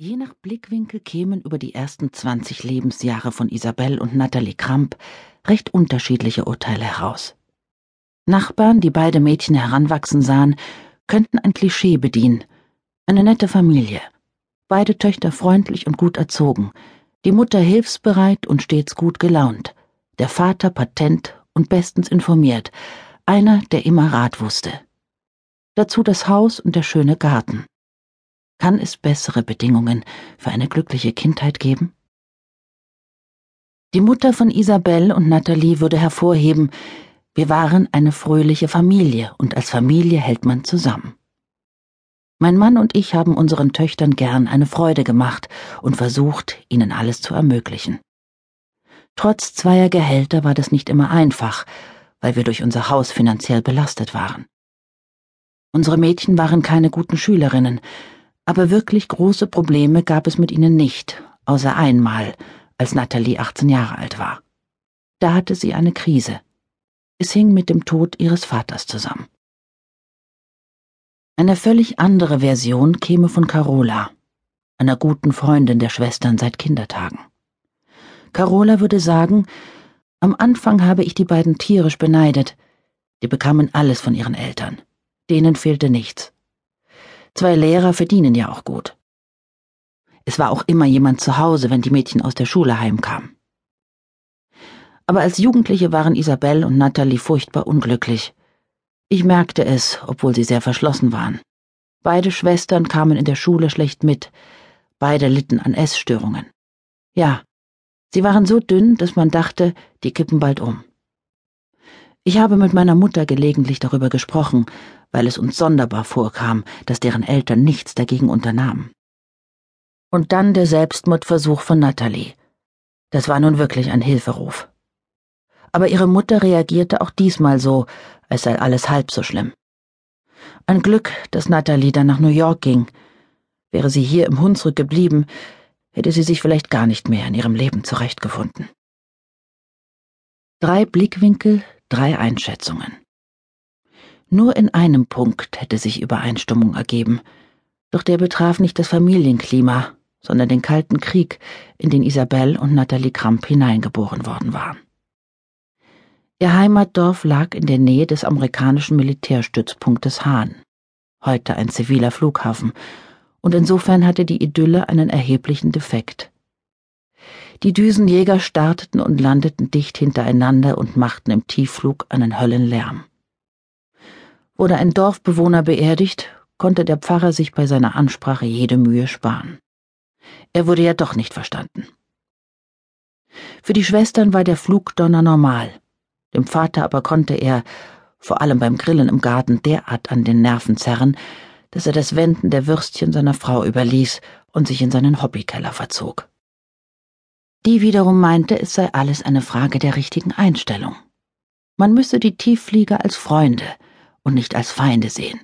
Je nach Blickwinkel kämen über die ersten 20 Lebensjahre von Isabel und Natalie Kramp recht unterschiedliche Urteile heraus. Nachbarn, die beide Mädchen heranwachsen sahen, könnten ein Klischee bedienen. Eine nette Familie. Beide Töchter freundlich und gut erzogen. Die Mutter hilfsbereit und stets gut gelaunt. Der Vater patent und bestens informiert. Einer, der immer Rat wusste. Dazu das Haus und der schöne Garten. Kann es bessere Bedingungen für eine glückliche Kindheit geben? Die Mutter von Isabel und Nathalie würde hervorheben, wir waren eine fröhliche Familie und als Familie hält man zusammen. Mein Mann und ich haben unseren Töchtern gern eine Freude gemacht und versucht, ihnen alles zu ermöglichen. Trotz zweier Gehälter war das nicht immer einfach, weil wir durch unser Haus finanziell belastet waren. Unsere Mädchen waren keine guten Schülerinnen, aber wirklich große Probleme gab es mit ihnen nicht, außer einmal, als Natalie 18 Jahre alt war. Da hatte sie eine Krise. Es hing mit dem Tod ihres Vaters zusammen. Eine völlig andere Version käme von Carola, einer guten Freundin der Schwestern seit Kindertagen. Carola würde sagen, am Anfang habe ich die beiden tierisch beneidet. Die bekamen alles von ihren Eltern. Denen fehlte nichts. Zwei Lehrer verdienen ja auch gut. Es war auch immer jemand zu Hause, wenn die Mädchen aus der Schule heimkamen. Aber als Jugendliche waren Isabel und Natalie furchtbar unglücklich. Ich merkte es, obwohl sie sehr verschlossen waren. Beide Schwestern kamen in der Schule schlecht mit. Beide litten an Essstörungen. Ja, sie waren so dünn, dass man dachte, die kippen bald um. Ich habe mit meiner Mutter gelegentlich darüber gesprochen, weil es uns sonderbar vorkam, dass deren Eltern nichts dagegen unternahmen. Und dann der Selbstmordversuch von Natalie. Das war nun wirklich ein Hilferuf. Aber ihre Mutter reagierte auch diesmal so, als sei alles halb so schlimm. Ein Glück, dass Natalie dann nach New York ging. Wäre sie hier im Hunsrück geblieben, hätte sie sich vielleicht gar nicht mehr in ihrem Leben zurechtgefunden. Drei Blickwinkel, drei Einschätzungen. Nur in einem Punkt hätte sich Übereinstimmung ergeben, doch der betraf nicht das Familienklima, sondern den Kalten Krieg, in den Isabel und Nathalie Kramp hineingeboren worden waren. Ihr Heimatdorf lag in der Nähe des amerikanischen Militärstützpunktes Hahn, heute ein ziviler Flughafen, und insofern hatte die Idylle einen erheblichen Defekt. Die Düsenjäger starteten und landeten dicht hintereinander und machten im Tiefflug einen Höllenlärm. Wurde ein Dorfbewohner beerdigt, konnte der Pfarrer sich bei seiner Ansprache jede Mühe sparen. Er wurde ja doch nicht verstanden. Für die Schwestern war der Flugdonner normal, dem Vater aber konnte er, vor allem beim Grillen im Garten, derart an den Nerven zerren, dass er das Wenden der Würstchen seiner Frau überließ und sich in seinen Hobbykeller verzog. Die wiederum meinte, es sei alles eine Frage der richtigen Einstellung. Man müsse die Tiefflieger als Freunde, und nicht als Feinde sehen.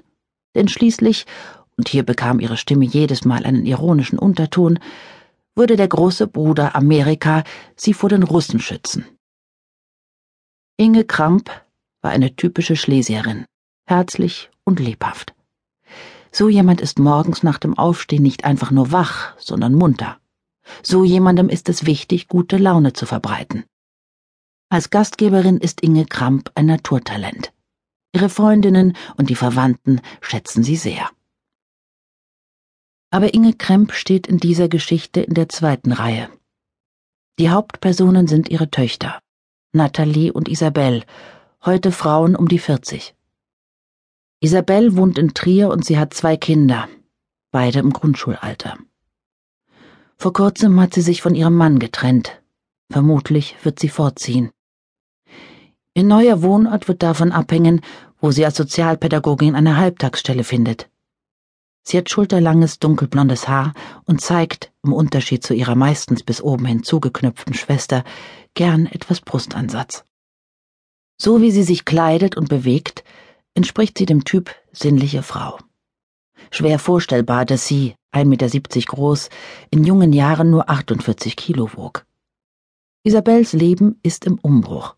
Denn schließlich, und hier bekam ihre Stimme jedes Mal einen ironischen Unterton, würde der große Bruder Amerika sie vor den Russen schützen. Inge Kramp war eine typische Schlesierin, herzlich und lebhaft. So jemand ist morgens nach dem Aufstehen nicht einfach nur wach, sondern munter. So jemandem ist es wichtig, gute Laune zu verbreiten. Als Gastgeberin ist Inge Kramp ein Naturtalent. Ihre Freundinnen und die Verwandten schätzen sie sehr. Aber Inge Kremp steht in dieser Geschichte in der zweiten Reihe. Die Hauptpersonen sind ihre Töchter, Nathalie und Isabel, heute Frauen um die 40. Isabel wohnt in Trier und sie hat zwei Kinder, beide im Grundschulalter. Vor kurzem hat sie sich von ihrem Mann getrennt. Vermutlich wird sie fortziehen. Ihr neuer Wohnort wird davon abhängen, wo sie als Sozialpädagogin eine Halbtagsstelle findet. Sie hat schulterlanges dunkelblondes Haar und zeigt, im Unterschied zu ihrer meistens bis oben hin zugeknüpften Schwester, gern etwas Brustansatz. So wie sie sich kleidet und bewegt, entspricht sie dem Typ sinnliche Frau. Schwer vorstellbar, dass sie, 1,70 Meter groß, in jungen Jahren nur 48 Kilo wog. Isabels Leben ist im Umbruch.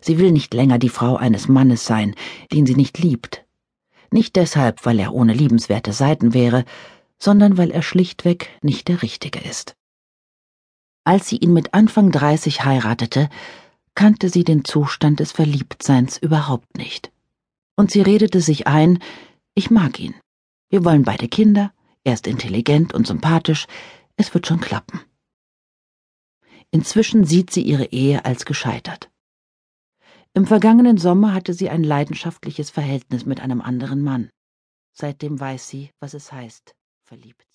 Sie will nicht länger die Frau eines Mannes sein, den sie nicht liebt. Nicht deshalb, weil er ohne liebenswerte Seiten wäre, sondern weil er schlichtweg nicht der Richtige ist. Als sie ihn mit Anfang 30 heiratete, kannte sie den Zustand des Verliebtseins überhaupt nicht. Und sie redete sich ein, ich mag ihn. Wir wollen beide Kinder, er ist intelligent und sympathisch, es wird schon klappen. Inzwischen sieht sie ihre Ehe als gescheitert. Im vergangenen Sommer hatte sie ein leidenschaftliches Verhältnis mit einem anderen Mann. Seitdem weiß sie, was es heißt, verliebt.